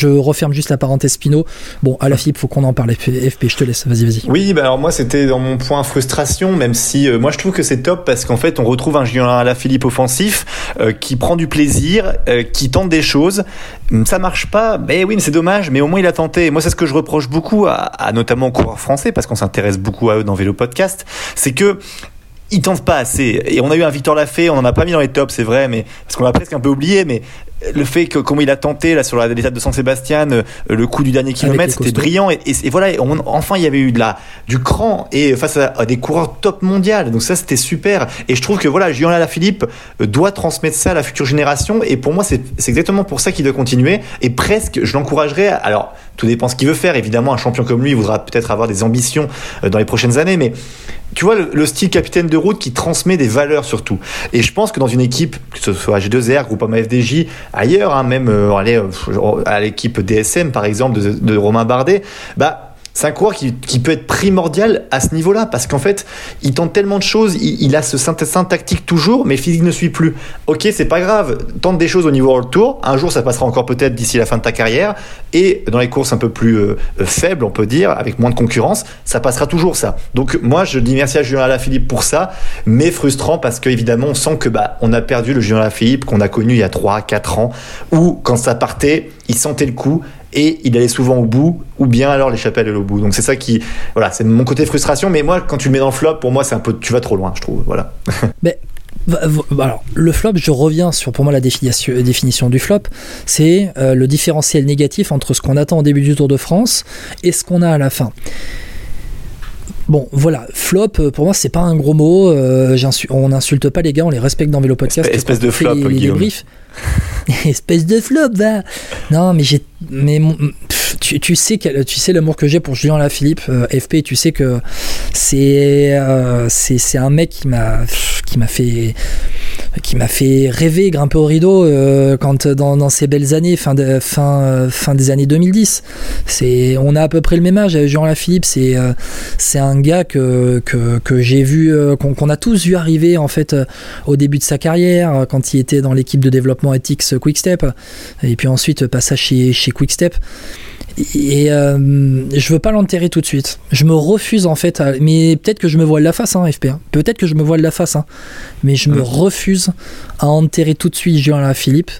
je referme juste la parenthèse Spino. Bon, à la FIP, faut qu'on en parle. FP, je te laisse. Vas-y, vas-y. Oui, bah alors moi, c'était dans mon point frustration, même si euh, moi je trouve que c'est top parce qu'en fait, on retrouve un Julien Alaphilippe offensif euh, qui prend du plaisir, euh, qui tente des choses. Ça marche pas, ben oui, mais c'est dommage, mais au moins il a tenté. moi, c'est ce que je reproche beaucoup à, à notamment aux coureurs français parce qu'on s'intéresse beaucoup à eux dans Vélo Podcast, c'est que ils tentent pas assez. Et on a eu un Victor Lafay, on en a pas mis dans les tops, c'est vrai, mais parce qu'on l'a presque un peu oublié, mais le fait que comment il a tenté là sur l'étape de San Sébastien euh, le coup du dernier kilomètre c'était brillant. Et, et, voilà enfin il y avait eu de la du cran et face à, des coureurs top mondial. Donc ça c'était super. Et je trouve que voilà Julien Alaphilippe euh, doit transmettre ça à la future génération. Et pour moi c'est exactement pour ça qu'il doit continuer. Et presque je l'encouragerais. Alors tout dépend ce qu'il veut faire. Évidemment un champion comme lui voudra peut-être avoir des ambitions euh, dans les prochaines années. Mais tu vois le, style capitaine de route qui transmet des valeurs surtout. Et je pense que dans une équipe que ce soit G2R Groupama FDJ ailleurs, hein, même euh, euh, à l'équipe DSM par exemple de, de Romain Bardet, bah c'est un coureur qui, peut être primordial à ce niveau-là parce qu'en fait, il tente tellement de choses, il, a ce synthèse tactique toujours, mais physique ne suit plus. Ok, c'est pas grave, tente des choses au niveau World Tour. Un jour, ça passera encore peut-être d'ici la fin de ta carrière. Et dans les courses un peu plus euh, faibles, on peut dire, avec moins de concurrence, ça passera toujours ça. Donc moi, je dis merci à Julien Alaphilippe pour ça, mais frustrant parce qu'évidemment, on sent que bah, on a perdu le Julien Alaphilippe qu'on a connu il y a 3-4 ans, où quand ça partait, il sentait le coup et il allait souvent au bout, ou bien alors l'échapper allait au bout. Donc c'est ça qui, voilà, c'est mon côté frustration. Mais moi, quand tu le mets dans le flop, pour moi, c'est un peu, tu vas trop loin, je trouve. Voilà. mais alors, le flop, je reviens sur pour moi la définition, définition du flop, c'est euh, le différentiel négatif entre ce qu'on attend au début du Tour de France et ce qu'on a à la fin. Bon, voilà, flop, euh, pour moi, c'est pas un gros mot. Euh, on n'insulte pas les gars, on les respecte dans Vélo Podcast. Espèce de flop, les, Espèce de flop, va. Non, mais j'ai. Mais tu, sais tu sais l'amour que j'ai pour Julien Lafilippe, euh, FP. Tu sais que c'est c'est un mec qui m'a qui m'a fait qui m'a fait rêver, grimper au rideau euh, quand dans, ces belles années, fin, fin des années 2010. C'est, on a à peu près le même âge. Jean Lafilippe, c'est euh, c'est un gars que, j'ai vu, euh, qu'on, a tous vu arriver en fait au début de sa carrière, quand il était dans l'équipe de développement Ethics Quickstep, et puis ensuite passage chez, chez Quickstep. Et euh, je veux pas l'enterrer tout de suite. Je me refuse en fait, mais peut-être que je me voile la face, hein, FP. Hein. Peut-être que je me voile la face, hein. mais je me refuse à enterrer tout de suite Julien Philippe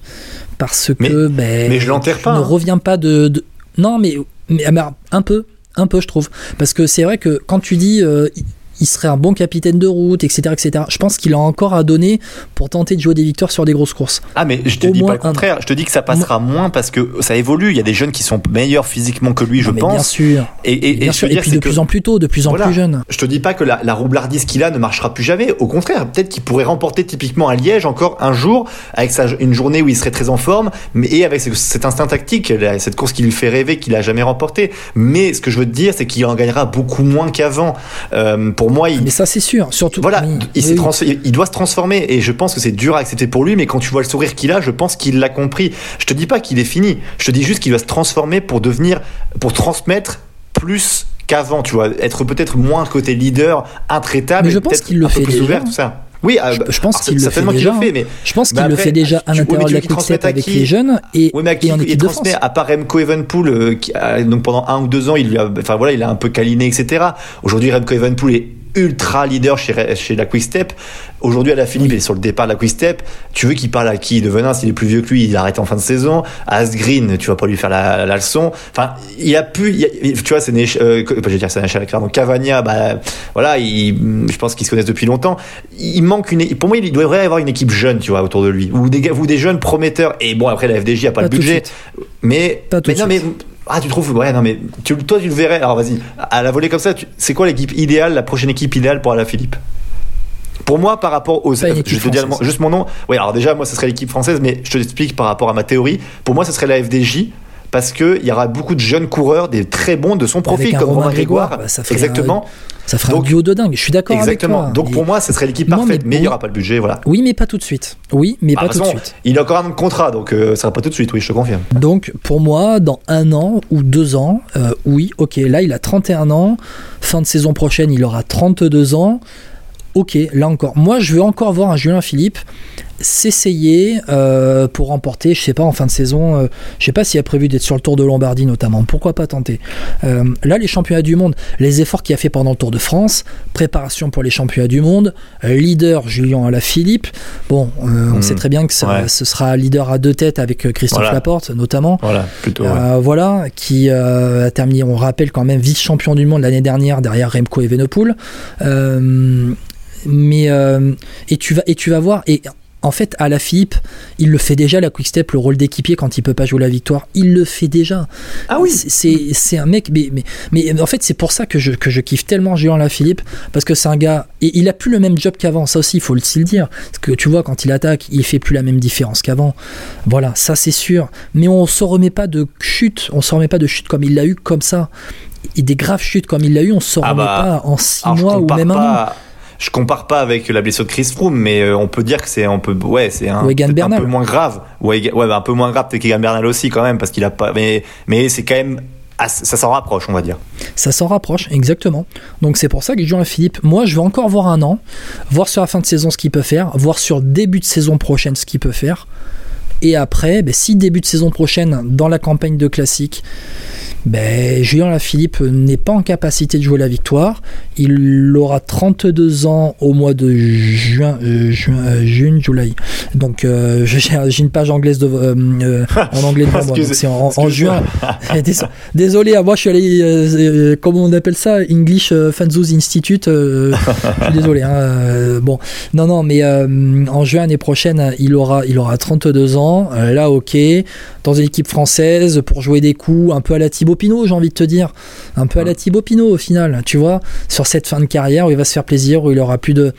parce que mais, ben, mais je l'enterre pas. ne hein. reviens pas de, non mais, mais, un peu, un peu je trouve, parce que c'est vrai que quand tu dis euh, il serait un bon capitaine de route, etc. etc. Je pense qu'il a encore à donner pour tenter de jouer des victoires sur des grosses courses. Ah, mais je te dis pas le contraire. Je te dis que ça passera moins parce que ça évolue. Il y a des jeunes qui sont meilleurs physiquement que lui, je pense. Bien sûr. Et, bien sûr. et puis de plus en plus tôt, de plus en plus jeune. Je te dis pas que la, la roublardise qu'il a ne marchera plus jamais. Au contraire, peut-être qu'il pourrait remporter typiquement à Liège encore un jour avec sa, une journée où il serait très en forme, mais et avec cet instinct tactique, cette course qui lui fait rêver, qu'il a jamais remporté. Mais ce que je veux te dire, c'est qu'il en gagnera beaucoup moins qu'avant. Euh, pour moi, il... Mais ça, c'est sûr. Surtout. Voilà, il, il, doit se transformer et je pense que c'est dur à accepter pour lui, mais quand tu vois le sourire qu'il a, je pense qu'il l'a compris. Je te dis pas qu'il est fini. Je te dis juste qu'il doit se transformer pour devenir, pour transmettre plus qu'avant, tu vois, être peut-être moins côté leader, intraitable, mais je pense qu'il le fait plus déjà. ouvert, tout ça. Oui, je, euh, pense qu'il le fait déjà. Fait, mais je pense qu'il le fait déjà à l'intérieur de la Quickstep avec les jeunes et, oui, mais et en équipe de France. À part Remco Evenpool, euh, qui donc pendant un ou deux ans, il lui a, enfin voilà, il a un peu câliné, etc. Aujourd'hui, Remco Evenpool est ultra leader chez, chez la Quick Step. Aujourd'hui, à la Philippe, il est sur le départ de la Quick Step. Tu veux qu'il parle à qui? De Venin, s'il est plus vieux que lui, il arrête en fin de saison. Asgreen, tu vas pas lui faire la, la, leçon. Enfin, il a pu, tu vois, c'est euh, je vais dire, c'est Donc Cavagna, bah, voilà, il, je pense qu'ils se connaissent depuis longtemps. Il manque une, pour moi, il devrait y avoir une équipe jeune, tu vois, autour de lui. Ou des, ou des jeunes prometteurs. Et bon, après, la FDJ a pas, le budget. Mais, mais non, mais ah, tu trouves Ouais, non, mais tu, toi, tu le verrais. Alors, vas-y, à la volée comme ça, c'est quoi l'équipe idéale, la prochaine équipe idéale pour Philippe? Pour moi, par rapport aux. Je te dis juste mon nom. Oui, alors déjà, moi, ce serait l'équipe française, mais je te l'explique par rapport à ma théorie. Pour moi, ce serait la FDJ parce qu'il y aura beaucoup de jeunes coureurs, des très bons de son profil, comme Romain Grégoire. Bah, exactement. ça ferait un duo de dingue. Je suis d'accord avec toi. Donc pour moi, ce serait l'équipe parfaite, mais, il n'y aura pas le budget, voilà. Oui, mais pas tout de suite. Oui, mais bah, pas tout de suite. Il a encore un contrat, donc euh, ça sera pas tout de suite. Oui, je te confirme. Donc pour moi, dans un an ou deux ans, euh, oui, ok, là il a 31 ans. Fin de saison prochaine, il aura 32 ans. Ok, là encore. Moi, je veux encore voir un Julien Philippe s'essayer euh, pour remporter, je sais pas, en fin de saison, euh, je sais pas s'il a prévu d'être sur le Tour de Lombardie notamment. Pourquoi pas tenter Euh, Là, les championnats du monde, les efforts qu'il a fait pendant le Tour de France, préparation pour les championnats du monde, leader Julien Alaphilippe. Bon, euh, on Mhm. sait très bien que ça- Ouais. ce sera leader à deux têtes avec euh, Christophe Voilà. Laporte notamment. Voilà, plutôt. ouais. Euh, voilà, qui euh, a terminé, on rappelle quand même, vice-champion du monde l'année dernière derrière Remco Evenepoel. Euh, mais euh, et tu vas et tu vas voir et en fait, à la Philippe, il le fait déjà, la Quick Step, le rôle d'équipier quand il peut pas jouer la victoire, il le fait déjà. Ah oui. C'est- un mec, mais, mais, mais en fait, c'est pour ça que je, que je kiffe tellement Julien Lafilippe, parce que c'est un gars, et il a plus le même job qu'avant, ça aussi, il faut aussi le dire. Parce que tu vois, quand il attaque, il fait plus la même différence qu'avant. Voilà, ça c'est sûr. Mais on se remet pas de chute, on se remet pas de chute comme il l'a eu, comme ça. Et des graves chutes comme il l'a eu, on se Ah remet bah, pas en six mois ou même un an. Je compare pas avec la blessure de Chris Froome, mais euh, on peut dire que c'est on peut ouais c'est un, peu moins grave. Ouais, bah, un peu moins grave peut-être qu'Egan Bernal aussi quand même parce qu'il a pas mais mais c'est quand même ça s'en rapproche on va dire. Ça s'en rapproche, exactement. Donc c'est pour ça que Julien Philippe, moi je vais encore voir un an, voir sur la fin de saison ce qu'il peut faire, voir sur début de saison prochaine ce qu'il peut faire. Et après, ben, si début de saison prochaine, dans la campagne de classique, ben, Julien Lafilippe n'est pas en capacité de jouer la victoire. Il aura 32 ans au mois de juin, euh, juin, euh, juin, juillet. Donc euh, j'ai une page anglaise de, en anglais devant moi. C'est en, juin. Dés- Désolé, à moi je suis allé, comment on appelle ça, English Fanzoos Institute. je suis désolé. hein, bon, non, non, mais en juin l'année prochaine, il aura, il aura 32 ans. Euh, là, ok, dans une équipe française pour jouer des coups, un peu à la Thibaut Pinot, j'ai envie de te dire, un peu à la Thibaut Pinot au final. Tu vois, sur cette fin de carrière où il va se faire plaisir, où il aura plus de.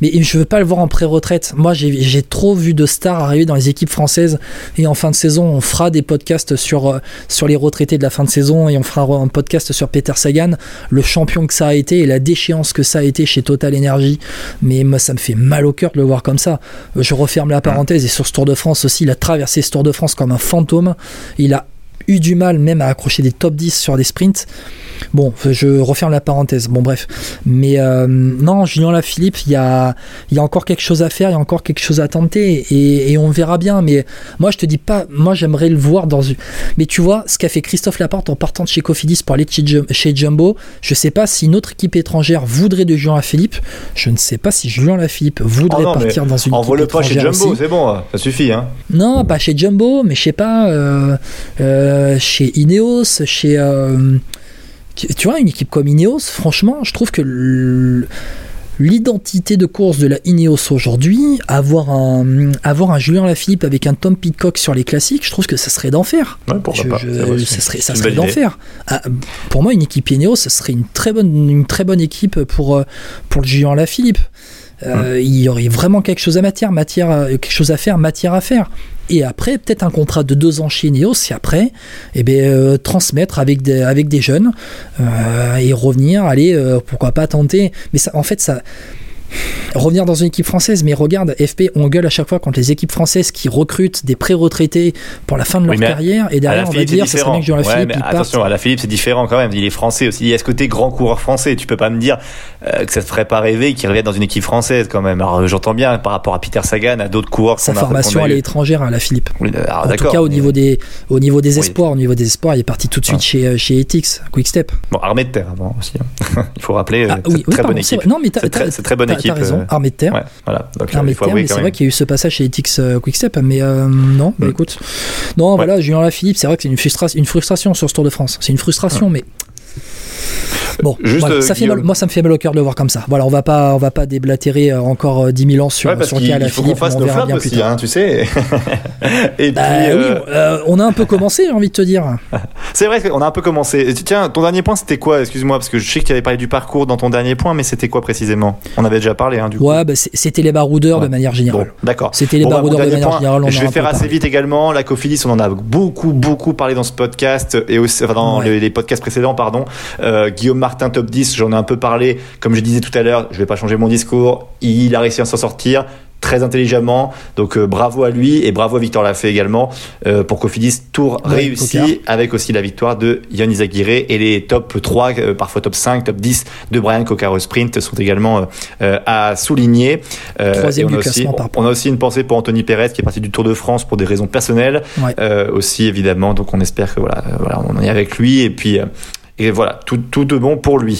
Mais je veux pas le voir en pré-retraite. Moi, j'ai trop vu de stars arriver dans les équipes françaises et en fin de saison, on fera des podcasts sur euh, sur les retraités de la fin de saison et on fera un podcast sur Peter Sagan, le champion que ça a été et la déchéance que ça a été chez Total Energy. Mais moi, ça me fait mal au cœur de le voir comme ça. Je referme la parenthèse et sur ce Tour de France aussi, a traversé ce Tour de France comme un fantôme. Il a eu du mal même à accrocher des top 10 sur des sprints. Bon, je referme la parenthèse. Bon, bref. Mais euh, non, Julien Lafilippe, il y a, y a encore quelque chose à faire, il y a encore quelque chose à tenter et, et on verra bien. Mais moi, je te dis pas, moi, j'aimerais le voir dans une. Mais tu vois, ce qu'a fait Christophe Laporte en partant de chez Cofidis pour aller chez, Jum- chez Jumbo, je sais pas si une autre équipe étrangère voudrait de Julien Lafilippe. Je ne sais pas si Julien Lafilippe voudrait Oh non, partir dans une équipe Envoie-le pas chez étrangère Jumbo, c'est bon, ça suffit hein. Non, pas chez Jumbo, mais je sais pas, euh, euh, chez Ineos, chez. euh, tu vois, une équipe comme Ineos, franchement, je trouve que l'identité de course de la Ineos aujourd'hui, avoir un, avoir un Julien Lafilippe avec un Tom Pitcock sur les classiques, je trouve que ça serait d'enfer. Ouais, ça serait, ça serait d'enfer. Ah, pour moi, une équipe Ineos, ça serait une très bonne, une très bonne équipe pour, euh, pour le Julien Lafilippe. Euh, Il y aurait vraiment quelque chose à matière, matière, à- quelque chose à faire, matière à faire. Et après, peut-être un contrat de deux ans chez Ineos, et après, eh ben, euh, transmettre avec des, avec des jeunes euh, et revenir, aller, euh, pourquoi pas tenter. Mais ça, en fait, ça. Revenir dans une équipe française, mais regarde, FP, on gueule à chaque fois contre les équipes françaises qui recrutent des pré-retraités pour la fin de leur Oui, carrière, et derrière on va dire, ça serait bien que Ouais, Philippe attention, à la Philippe, c'est différent quand même. Il est français aussi. Il y a ce côté grand coureur français? Tu peux pas me dire euh, que ça te ferait pas rêver qu'il revienne dans une équipe française quand même. Alors, euh, j'entends bien par rapport à Peter Sagan, à d'autres coureurs Sa formation, a elle est étrangère à la Philippe. Oui, alors, en tout cas, au niveau des, au niveau des Oui. espoirs, au niveau des espoirs, il est parti tout de suite Ah. chez, euh, chez Etix, Quickstep. Bon, armée de terre avant aussi. hein. Il faut rappeler. Ah, euh, oui, c'est très pardon, bonne équipe. vrai. Non, mais t'as- C'est très, t'as- c'est très bonne T'as équipe. t'as raison, euh, armée de terre. Ouais, voilà. Donc, euh, Armée de terre, mais c'est vrai qu'il y a eu ce passage chez Etix euh, Quickstep, mais euh, non, bah Mm. écoute. Non, voilà, Julien Lafilippe, c'est vrai que c'est une, frustra- une frustration sur ce Tour de France. C'est une frustration, mais. Bon, Juste, voilà, euh, ça fait mal- moi ça me fait mal au cœur de le voir comme ça. Voilà, on va pas, on va pas déblatérer euh, encore euh, 10 000 ans sur, Ouais, parce sur il faut qu'on Alaphilippe, fasse on nos verra flaps bien plus aussi, tard. hein, tu sais. Et puis, Bah euh, oui, euh, on a un peu commencé, j'ai envie de te dire. c'est vrai qu'on a un peu commencé. Et Tiens, ton dernier point, c'était quoi? Excuse-moi, parce que je sais que tu avais parlé du parcours dans ton dernier point, mais c'était quoi précisément? On avait déjà parlé, hein, du coup. Ouais, bah, c'était les baroudeurs Ouais. de manière Bon, générale. d'accord. C'était les Bon, bah, baroudeurs de manière point, générale. On je vais faire assez parlé. vite également. La Cofidis, on en a beaucoup, beaucoup parlé dans ce podcast et aussi, enfin, dans les, podcasts précédents, pardon. Euh, Guillaume Martin, top 10, j'en ai un peu parlé. Comme je disais tout à l'heure, je vais pas changer mon discours. Il a réussi à s'en sortir. très intelligemment. Donc bravo à lui et bravo à Victor Lafay également pour Cofidis tour réussi avec aussi la victoire de Yann Izaguirre et les top 3, parfois top 5, top 10 de Brian Coccaro Sprint sont également à souligner. Troisième on, du classement aussi, par on a aussi une pensée pour Anthony Perez qui est parti du Tour de France pour des raisons personnelles aussi évidemment. Donc on espère que voilà, voilà on est avec lui et puis et voilà, tout, tout de bon pour lui.